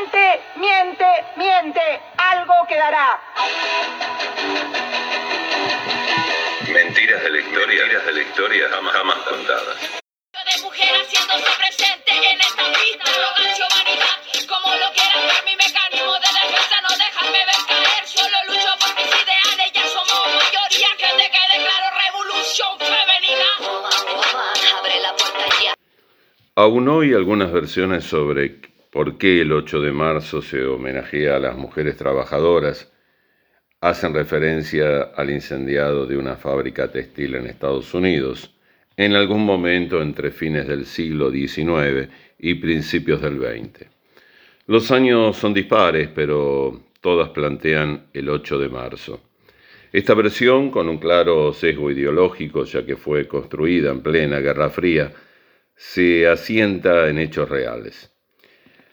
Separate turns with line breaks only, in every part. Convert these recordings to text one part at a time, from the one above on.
Miente, miente, miente. Algo quedará.
Mentiras de la historia, mentiras de la historia jamás, jamás contadas.
de mujer haciéndose presente en esta pista arrogancia o vanidad como lo quieran ver mi mecanismo de defensa no dejarme ver caer solo lucho por mis ideales ya somos mayoría que te quede claro revolución femenina abre la puerta ya
Aún hoy algunas versiones sobre por qué el 8 de marzo se homenajea a las mujeres trabajadoras hacen referencia al incendiado de una fábrica textil en Estados Unidos en algún momento entre fines del siglo XIX y principios del XX. Los años son dispares, pero todas plantean el 8 de marzo. Esta versión, con un claro sesgo ideológico, ya que fue construida en plena Guerra Fría, se asienta en hechos reales.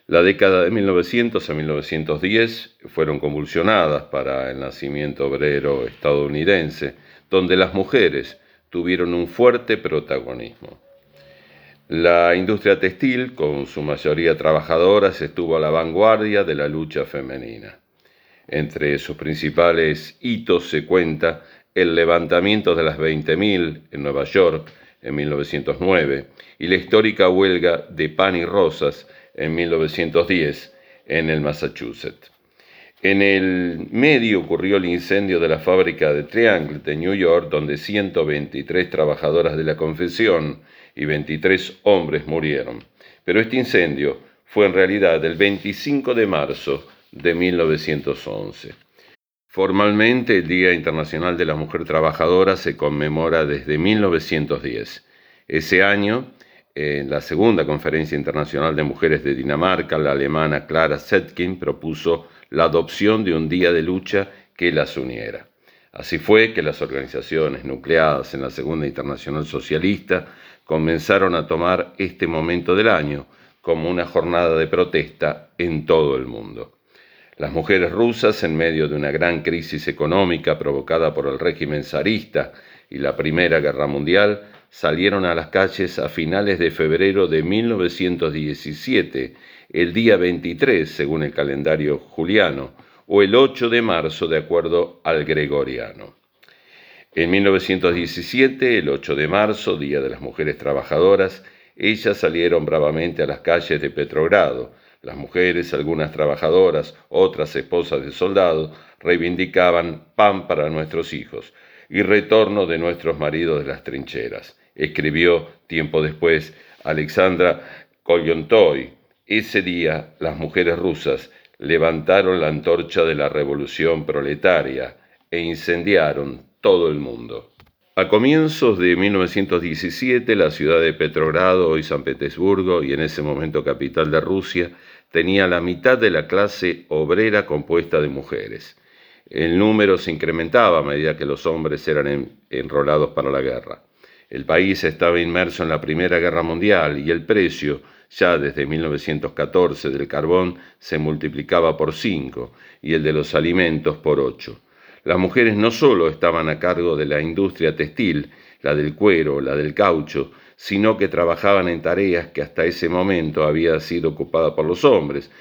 La década de 1900 a 1910 fueron convulsionadas para el nacimiento obrero estadounidense, donde las mujeres tuvieron un fuerte protagonismo. La industria textil, con su mayoría trabajadoras, estuvo a la vanguardia de la lucha femenina. Entre sus principales hitos se cuenta el levantamiento de las 20.000 en Nueva York en 1909 y la histórica huelga de pan y rosas en 1910 en el Massachusetts. En el medio ocurrió el incendio de la fábrica de Triangle de New York, donde 123 trabajadoras de la confesión y 23 hombres murieron. Pero este incendio fue en realidad el 25 de marzo de 1911. Formalmente, el Día Internacional de la Mujer Trabajadora se conmemora desde 1910. Ese año, en la segunda Conferencia Internacional de Mujeres de Dinamarca, la alemana Clara Zetkin propuso la adopción de un día de lucha que las uniera. Así fue que las organizaciones nucleadas en la Segunda Internacional Socialista comenzaron a tomar este momento del año como una jornada de protesta en todo el mundo. Las mujeres rusas, en medio de una gran crisis económica provocada por el régimen zarista y la Primera Guerra Mundial, salieron a las calles a finales de febrero de 1917, el día 23 según el calendario juliano, o el 8 de marzo de acuerdo al gregoriano. En 1917, el 8 de marzo, Día de las Mujeres Trabajadoras, ellas salieron bravamente a las calles de Petrogrado. Las mujeres, algunas trabajadoras, otras esposas de soldados, reivindicaban pan para nuestros hijos, y retorno de nuestros maridos de las trincheras. Escribió tiempo después Alexandra Kolyontoy. Ese día las mujeres rusas levantaron la antorcha de la revolución proletaria e incendiaron todo el mundo. A comienzos de 1917, la ciudad de Petrogrado, hoy San Petersburgo, y en ese momento capital de Rusia, tenía la mitad de la clase obrera compuesta de mujeres. El número se incrementaba a medida que los hombres eran enrolados para la guerra. El país estaba inmerso en la Primera Guerra Mundial y el precio, ya desde 1914, del carbón se multiplicaba por cinco y el de los alimentos por ocho. Las mujeres no solo estaban a cargo de la industria textil, la del cuero, la del caucho, sino que trabajaban en tareas que hasta ese momento habían sido ocupadas por los hombres,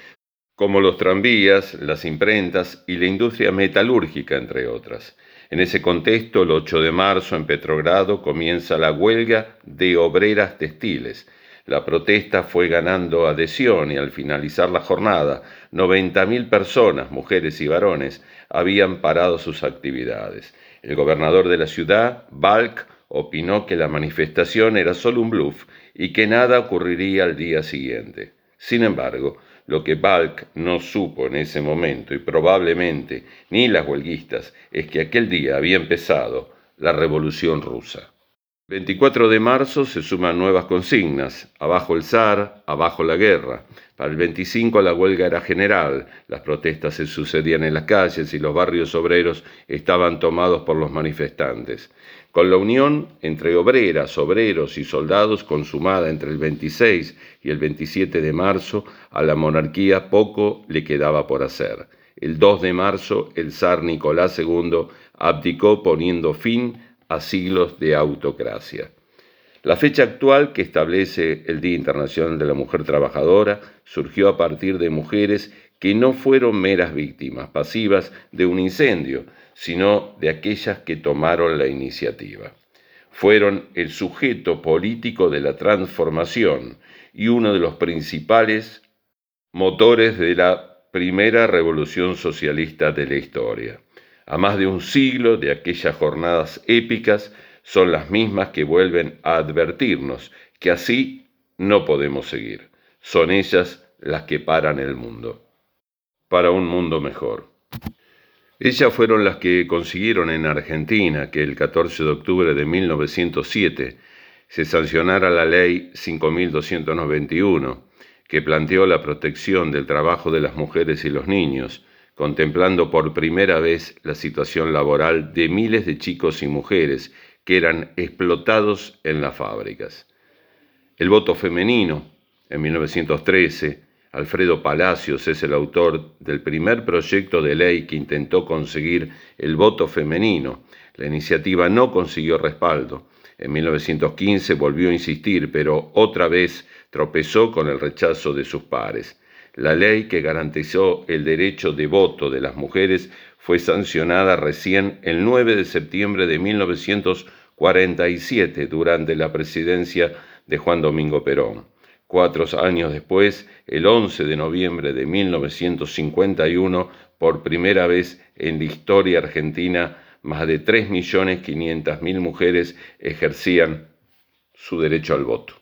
como los tranvías, las imprentas y la industria metalúrgica, entre otras. En ese contexto, el 8 de marzo en Petrogrado comienza la huelga de obreras textiles. La protesta fue ganando adhesión y al finalizar la jornada, 90.000 personas, mujeres y varones, habían parado sus actividades. El gobernador de la ciudad, Balk, opinó que la manifestación era solo un bluff y que nada ocurriría al día siguiente. Sin embargo, lo que Balk no supo en ese momento, y probablemente ni las huelguistas, es que aquel día había empezado la Revolución rusa. 24 de marzo se suman nuevas consignas, abajo el zar, abajo la guerra. Para el 25 la huelga era general, las protestas se sucedían en las calles y los barrios obreros estaban tomados por los manifestantes. Con la unión entre obreras, obreros y soldados consumada entre el 26 y el 27 de marzo, a la monarquía poco le quedaba por hacer. El 2 de marzo el zar Nicolás II abdicó poniendo fin a siglos de autocracia. La fecha actual que establece el Día Internacional de la Mujer Trabajadora surgió a partir de mujeres que no fueron meras víctimas pasivas de un incendio, sino de aquellas que tomaron la iniciativa. Fueron el sujeto político de la transformación y uno de los principales motores de la primera revolución socialista de la historia. A más de un siglo de aquellas jornadas épicas, son las mismas que vuelven a advertirnos que así no podemos seguir. Son ellas las que paran el mundo. Para un mundo mejor. Ellas fueron las que consiguieron en Argentina que el 14 de octubre de 1907 se sancionara la ley 5291, que planteó la protección del trabajo de las mujeres y los niños, contemplando por primera vez la situación laboral de miles de chicos y mujeres que eran explotados en las fábricas. El voto femenino, en 1913, Alfredo Palacios es el autor del primer proyecto de ley que intentó conseguir el voto femenino. La iniciativa no consiguió respaldo. En 1915 volvió a insistir, pero otra vez tropezó con el rechazo de sus pares. La ley que garantizó el derecho de voto de las mujeres fue sancionada recién el 9 de septiembre de 1947 durante la presidencia de Juan Domingo Perón. Cuatro años después, el 11 de noviembre de 1951, por primera vez en la historia argentina, más de 3.500.000 mujeres ejercían su derecho al voto.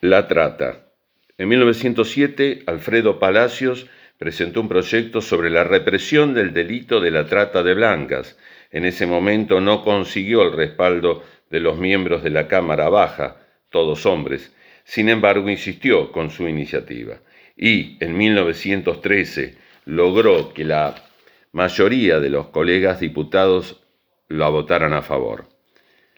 La trata. En 1907, Alfredo Palacios presentó un proyecto sobre la represión del delito de la trata de blancas. En ese momento no consiguió el respaldo de los miembros de la Cámara Baja, todos hombres. Sin embargo, insistió con su iniciativa y en 1913 logró que la mayoría de los colegas diputados la votaran a favor.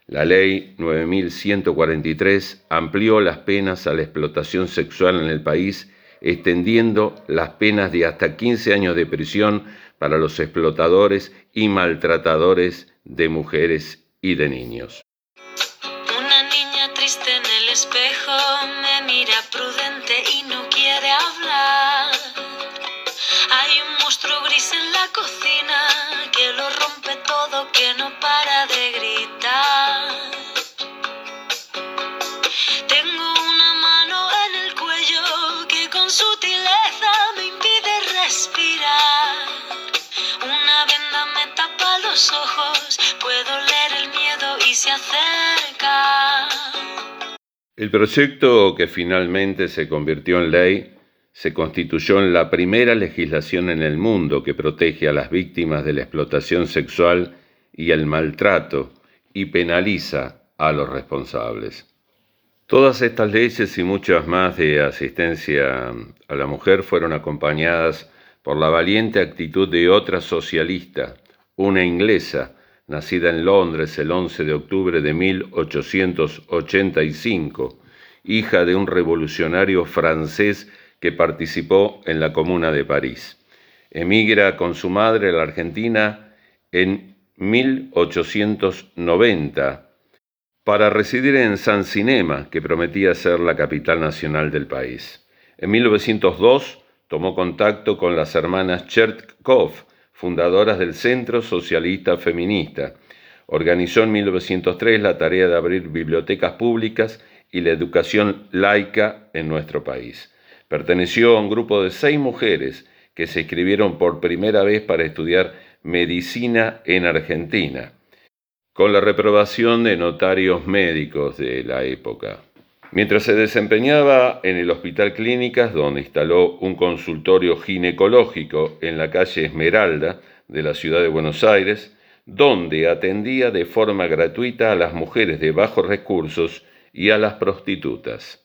La ley 9143 amplió las penas a la explotación sexual en el país extendiendo las penas de hasta 15 años de prisión para los explotadores y maltratadores de mujeres y de niños.
El
proyecto que finalmente se convirtió en ley se constituyó en la primera legislación en el mundo que protege a las víctimas de la explotación sexual y el maltrato y penaliza a los responsables. Todas estas leyes y muchas más de asistencia a la mujer fueron acompañadas por la valiente actitud de otra socialista, una inglesa, nacida en Londres el 11 de octubre de 1885, hija de un revolucionario francés que participó en la Comuna de París. Emigra con su madre a la Argentina en 1890 para residir en San Cinema, que prometía ser la capital nacional del país. En 1902 tomó contacto con las hermanas Chertkov, fundadoras del Centro Socialista Feminista. Organizó en 1903 la tarea de abrir bibliotecas públicas y la educación laica en nuestro país. Perteneció a un grupo de seis mujeres que se inscribieron por primera vez para estudiar medicina en Argentina, con la reprobación de notarios médicos de la época. Mientras se desempeñaba en el Hospital Clínicas, donde instaló un consultorio ginecológico en la calle Esmeralda de la ciudad de Buenos Aires, donde atendía de forma gratuita a las mujeres de bajos recursos y a las prostitutas.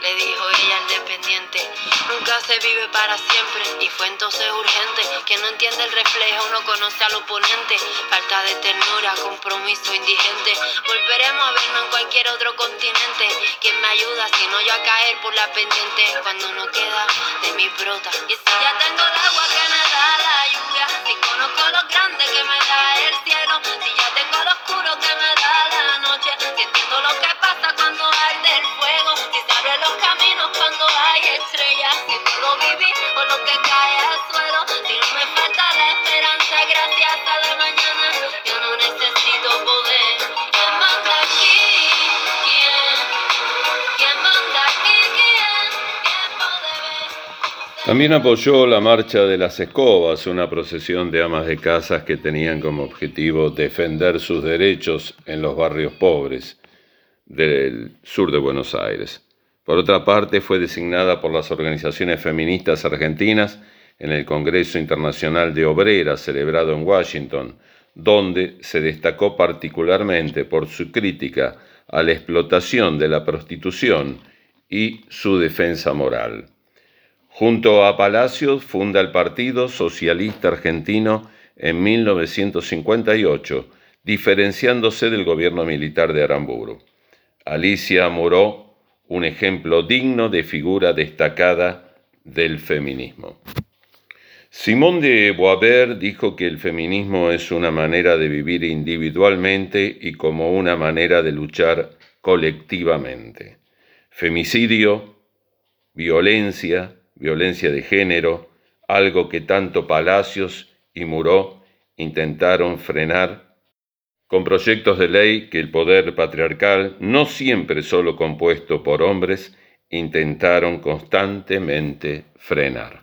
Le dijo ella al dependiente. Nunca se vive para siempre y fue entonces urgente que no entiende el reflejo, no conoce al oponente. Falta de ternura, compromiso indigente. Volveremos a vernos en cualquier otro continente. ¿Quién me ayuda si no yo a caer por la pendiente? Cuando no queda de mi brota. Y si ya tengo el agua que me da la lluvia, si conozco lo grande que me da el cielo, si ya tengo lo oscuro que Si entiendo lo que pasa cuando
También apoyó la Marcha de las Escobas, una procesión de amas de casas que tenían como objetivo defender sus derechos en los barrios pobres del sur de Buenos Aires. Por otra parte, fue designada por las organizaciones feministas argentinas en el Congreso Internacional de Obreras celebrado en Washington, donde se destacó particularmente por su crítica a la explotación de la prostitución y su defensa moral. Junto a Palacios funda el Partido Socialista Argentino en 1958, diferenciándose del gobierno militar de Aramburu. Alicia Moró, un ejemplo digno de figura destacada del feminismo. Simón de Beauvoir dijo que el feminismo es una manera de vivir individualmente y como una manera de luchar colectivamente. Femicidio, violencia, violencia de género, algo que tanto Palacios y Muró intentaron frenar con proyectos de ley que el poder patriarcal, no siempre solo compuesto por hombres, intentaron constantemente frenar.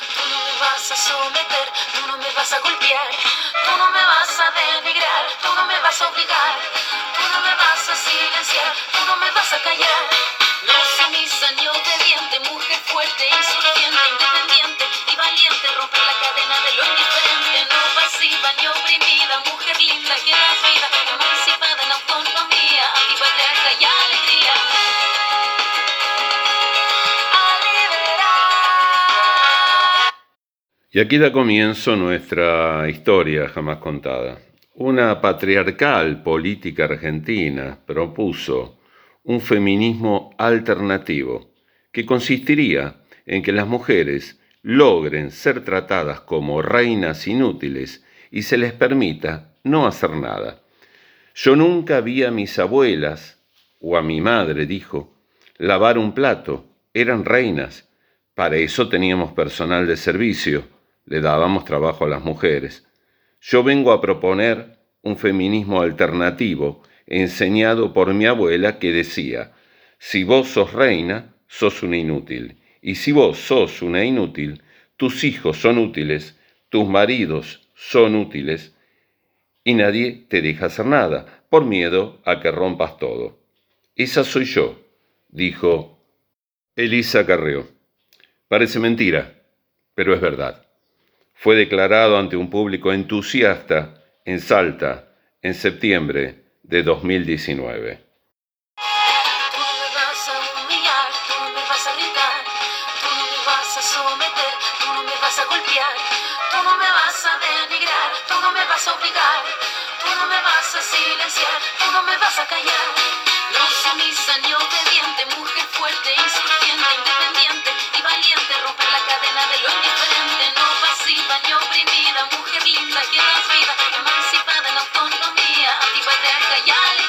Vas a someter, tú no me vas a golpear. Tú no me vas a denigrar, tú no me vas a obligar. Tú no me vas a silenciar, tú no me vas a callar. No sumisa ni obediente, Y
aquí da comienzo nuestra historia jamás contada. Una patriarcal política argentina propuso un feminismo alternativo que consistiría en que las mujeres logren ser tratadas como reinas inútiles y se les permita no hacer nada. Yo nunca vi a mis abuelas, o a mi madre, dijo, lavar un plato. Eran reinas. Para eso teníamos personal de servicio. Le dábamos trabajo a las mujeres. Yo vengo a proponer un feminismo alternativo enseñado por mi abuela que decía, si vos sos reina, sos una inútil. Y si vos sos una inútil, tus hijos son útiles, tus maridos son útiles, y nadie te deja hacer nada, por miedo a que rompas todo. Esa soy yo, dijo Elisa Carreó. Parece mentira, pero es verdad. Fue declarado ante un público entusiasta en Salta en septiembre de 2019.
Tú no me vas a humillar, tú no me vas a gritar, tú no me vas a someter, tú no me vas a golpear, tú no me vas a denigrar, tú no me vas a obligar, tú no me vas a silenciar, tú no me vas a callar. No sumisa ni obediente, mujer fuerte, insurgente, independiente valiente, romper la cadena de lo indiferente, no pasiva ni oprimida, mujer linda que das vida, emancipada en autonomía, antipatriarca y